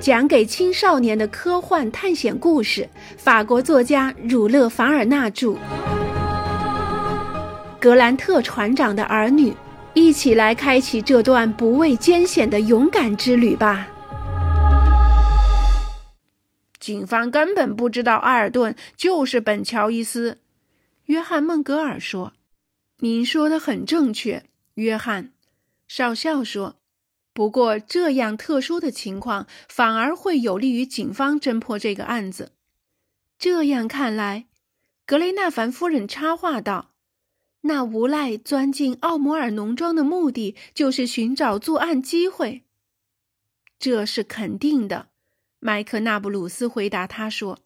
讲给青少年的科幻探险故事，法国作家儒勒·凡尔纳著。格兰特船长的儿女，一起来开启这段不畏艰险的勇敢之旅吧。警方根本不知道埃尔顿就是本乔伊斯，约翰·孟格尔说：“您说的很正确，约翰。”少校说。不过，这样特殊的情况反而会有利于警方侦破这个案子。这样看来，格雷纳凡夫人插话道：“那无赖钻进奥摩尔农庄的目的就是寻找作案机会。”这是肯定的，麦克纳布鲁斯回答他说：“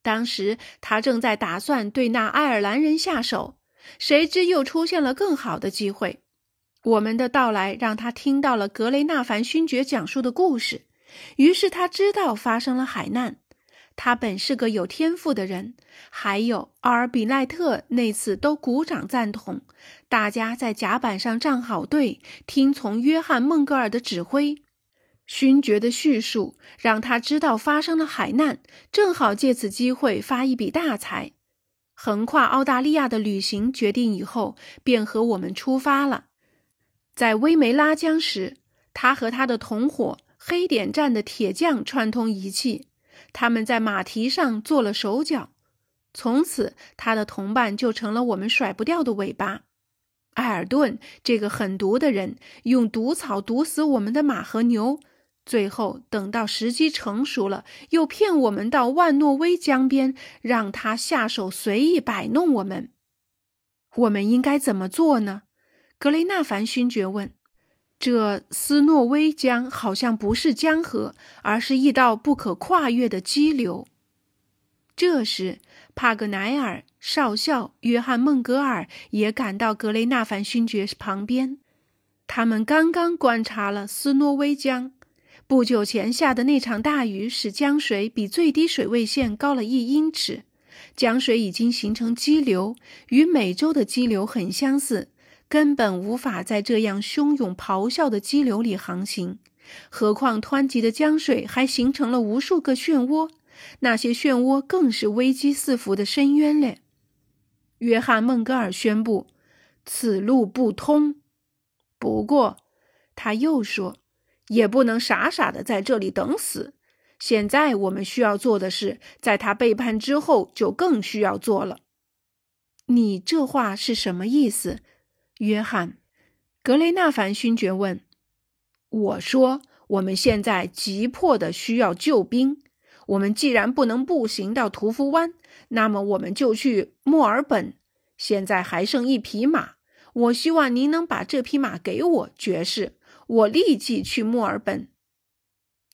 当时他正在打算对那爱尔兰人下手，谁知又出现了更好的机会。”我们的到来让他听到了格雷纳凡勋爵讲述的故事，于是他知道发生了海难。他本是个有天赋的人，还有奥尔比奈特那次都鼓掌赞同。大家在甲板上站好队，听从约翰·孟格尔的指挥。勋爵的叙述让他知道发生了海难，正好借此机会发一笔大财。横跨澳大利亚的旅行决定以后，便和我们出发了。在威梅拉江时，他和他的同伙黑点站的铁匠串通一气，他们在马蹄上做了手脚。从此，他的同伴就成了我们甩不掉的尾巴。埃尔顿这个狠毒的人，用毒草毒死我们的马和牛，最后等到时机成熟了，又骗我们到万诺威江边，让他下手随意摆弄我们。我们应该怎么做呢？格雷纳凡勋爵问：“这斯诺威江好像不是江河，而是一道不可跨越的激流。”这时，帕格奈尔少校、约翰·孟格尔也赶到格雷纳凡勋爵旁边。他们刚刚观察了斯诺威江。不久前下的那场大雨使江水比最低水位线高了一英尺，江水已经形成激流，与美洲的激流很相似。根本无法在这样汹涌咆哮的激流里航行，何况湍急的江水还形成了无数个漩涡，那些漩涡更是危机四伏的深渊嘞。约翰·孟格尔宣布：“此路不通。”不过，他又说：“也不能傻傻的在这里等死。现在我们需要做的事，在他背叛之后就更需要做了。”你这话是什么意思？约翰，格雷纳凡勋爵问：“我说，我们现在急迫的需要救兵。我们既然不能步行到屠夫湾，那么我们就去墨尔本。现在还剩一匹马，我希望您能把这匹马给我，爵士。我立即去墨尔本。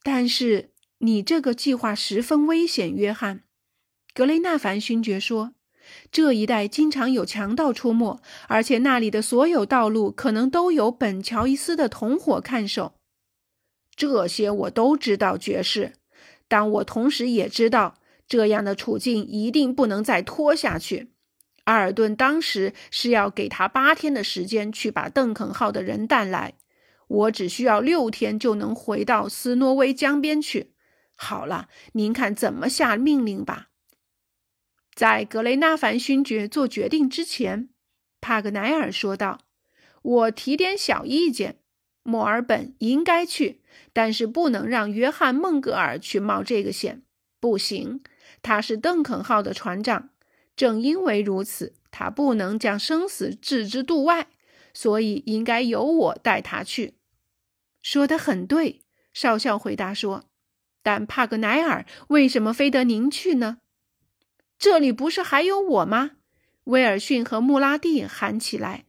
但是你这个计划十分危险。”约翰，格雷纳凡勋爵说。这一带经常有强盗出没，而且那里的所有道路可能都有本乔伊斯的同伙看守。这些我都知道，爵士。但我同时也知道，这样的处境一定不能再拖下去。阿尔顿当时是要给他八天的时间去把邓肯号的人带来，我只需要六天就能回到斯诺威江边去。好了，您看怎么下命令吧。在格雷纳凡勋爵做决定之前，帕格奈尔说道：“我提点小意见，墨尔本应该去，但是不能让约翰·孟格尔去冒这个险。不行，他是邓肯号的船长。正因为如此，他不能将生死置之度外，所以应该由我带他去。”说得很对，少校回答说。但帕格奈尔为什么非得您去呢？这里不是还有我吗？威尔逊和穆拉蒂喊起来。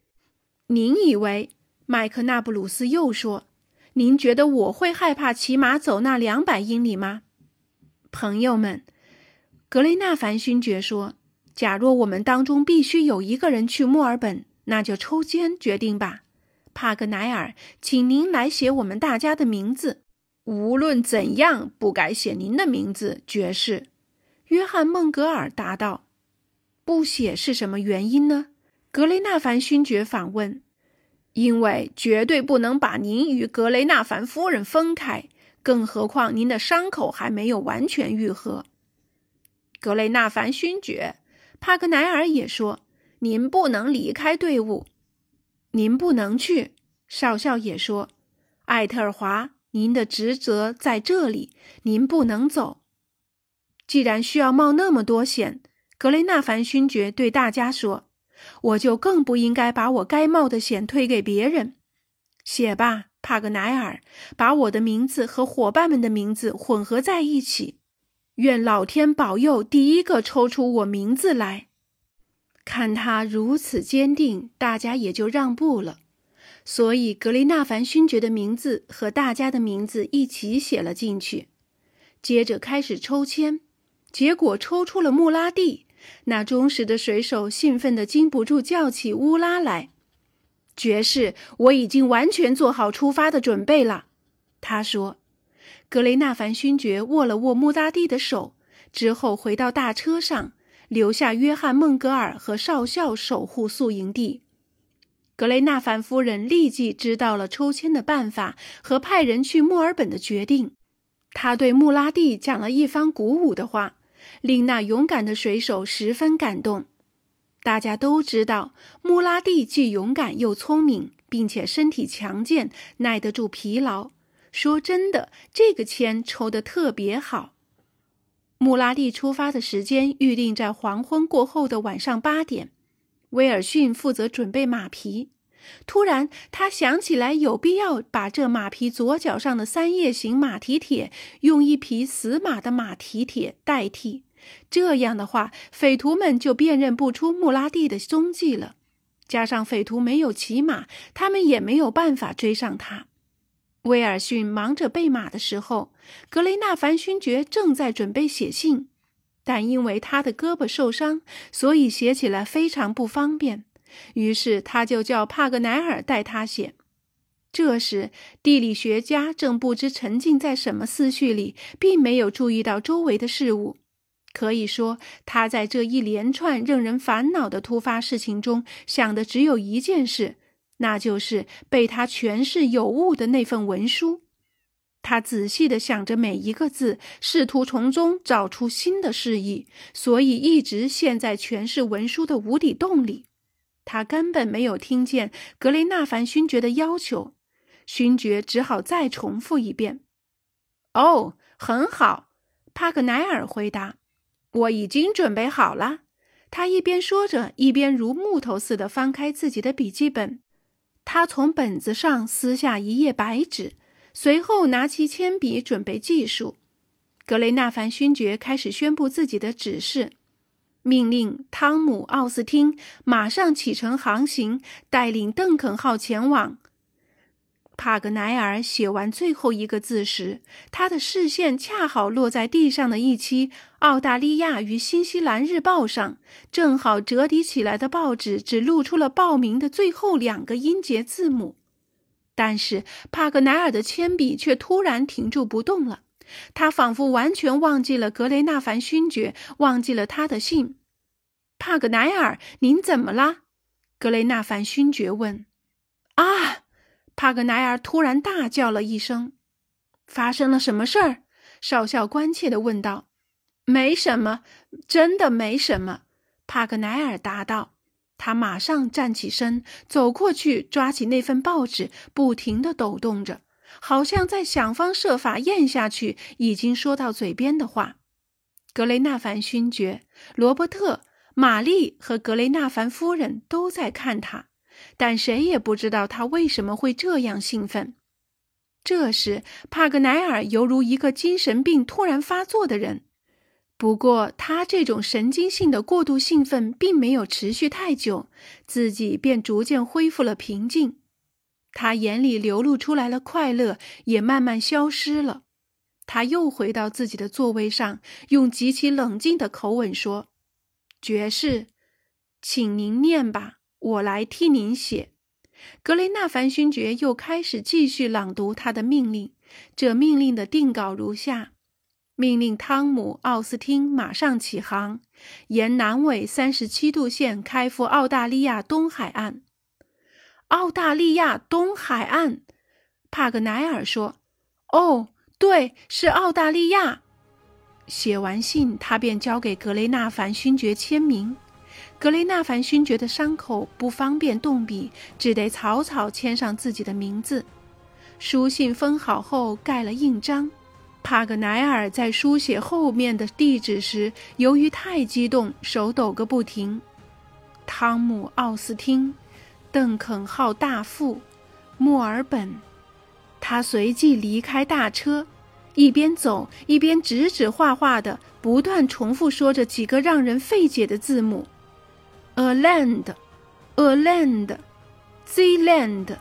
您以为？麦克纳布鲁斯又说：“您觉得我会害怕骑马走那两百英里吗？”朋友们，格雷纳凡勋爵说：“假若我们当中必须有一个人去墨尔本，那就抽签决定吧。”帕格奈尔，请您来写我们大家的名字。无论怎样，不该写您的名字，爵士。约翰·孟格尔答道：“不写是什么原因呢？”格雷纳凡勋爵反问。“因为绝对不能把您与格雷纳凡夫人分开。更何况您的伤口还没有完全愈合。”格雷纳凡勋爵，帕格奈尔也说：“您不能离开队伍，您不能去。”少校也说：“艾特尔华，您的职责在这里，您不能走。既然需要冒那么多险。”格雷纳凡勋爵对大家说：“我就更不应该把我该冒的险推给别人。写吧，帕格奈尔，把我的名字和伙伴们的名字混合在一起。愿老天保佑第一个抽出我名字来。”看他如此坚定，大家也就让步了。所以，格雷纳凡勋爵的名字和大家的名字一起写了进去。接着开始抽签，结果抽出了穆拉蒂。那忠实的水手兴奋得禁不住叫起乌拉来。爵士，我已经完全做好出发的准备了，他说。格雷纳凡勋爵握了握穆拉蒂的手，之后回到大车上，留下约翰·孟格尔和少校守护宿营地。格雷纳凡夫人立即知道了抽签的办法和派人去墨尔本的决定。他对穆拉蒂讲了一番鼓舞的话。令那勇敢的水手十分感动。大家都知道，穆拉蒂既勇敢又聪明，并且身体强健，耐得住疲劳。说真的，这个签抽得特别好。穆拉蒂出发的时间预定在黄昏过后的晚上八点。威尔逊负责准备马匹。突然，他想起来有必要把这马匹左脚上的三叶形马蹄铁用一匹死马的马蹄铁代替。这样的话，匪徒们就辨认不出穆拉蒂的踪迹了。加上匪徒没有骑马，他们也没有办法追上他。威尔逊忙着备马的时候，格雷纳凡勋爵正在准备写信，但因为他的胳膊受伤，所以写起来非常不方便。于是他就叫帕格奈尔代他写。这时，地理学家正不知沉浸在什么思绪里，并没有注意到周围的事物。可以说，他在这一连串让人烦恼的突发事情中，想的只有一件事，那就是被他诠释有误的那份文书。他仔细地想着每一个字，试图从中找出新的示意，所以一直陷在诠释文书的无底洞里。他根本没有听见格雷纳凡勋爵的要求，勋爵只好再重复一遍。“哦，很好。”帕格奈尔回答，“我已经准备好了。”他一边说着，一边如木头似的翻开自己的笔记本。他从本子上撕下一页白纸，随后拿起铅笔准备计数。格雷纳凡勋爵开始宣布自己的指示。命令汤姆·奥斯汀马上启程航行，带领邓肯号前往。帕格奈尔写完最后一个字时，他的视线恰好落在地上的一期《澳大利亚与新西兰日报》上，正好折叠起来的报纸只露出了报名的最后两个音节字母。但是帕格奈尔的铅笔却突然停住不动了。他仿佛完全忘记了格雷纳凡勋爵，忘记了他的信。帕格奈尔，您怎么了？格雷纳凡勋爵问。啊！帕格奈尔突然大叫了一声。发生了什么事儿？少校关切地问道。没什么，真的没什么。帕格奈尔答道。他马上站起身，走过去，抓起那份报纸，不停地抖动着。好像在想方设法咽下去已经说到嘴边的话。格雷纳凡勋爵、罗伯特、玛丽和格雷纳凡夫人都在看他，但谁也不知道他为什么会这样兴奋。这时，帕格奈尔犹如一个精神病突然发作的人。不过，他这种神经性的过度兴奋并没有持续太久，自己便逐渐恢复了平静。他眼里流露出来了快乐，也慢慢消失了。他又回到自己的座位上，用极其冷静的口吻说：“爵士，请您念吧，我来替您写。”格雷纳凡勋爵又开始继续朗读他的命令。这命令的定稿如下：命令汤姆·奥斯汀马上起航，沿南纬三十七度线开赴澳大利亚东海岸。澳大利亚东海岸，帕格奈尔说：“哦，对，是澳大利亚。写完信，他便交给格雷纳凡勋爵签名。格雷纳凡勋爵的伤口不方便动笔，只得草草签上自己的名字。书信封好后，盖了印章。帕格奈尔在书写后面的地址时，由于太激动，手抖个不停。汤姆·奥斯汀，邓肯号大副，墨尔本。他随即离开大车，一边走一边指指画画的，不断重复说着几个让人费解的字母：“a land，a land，z land。”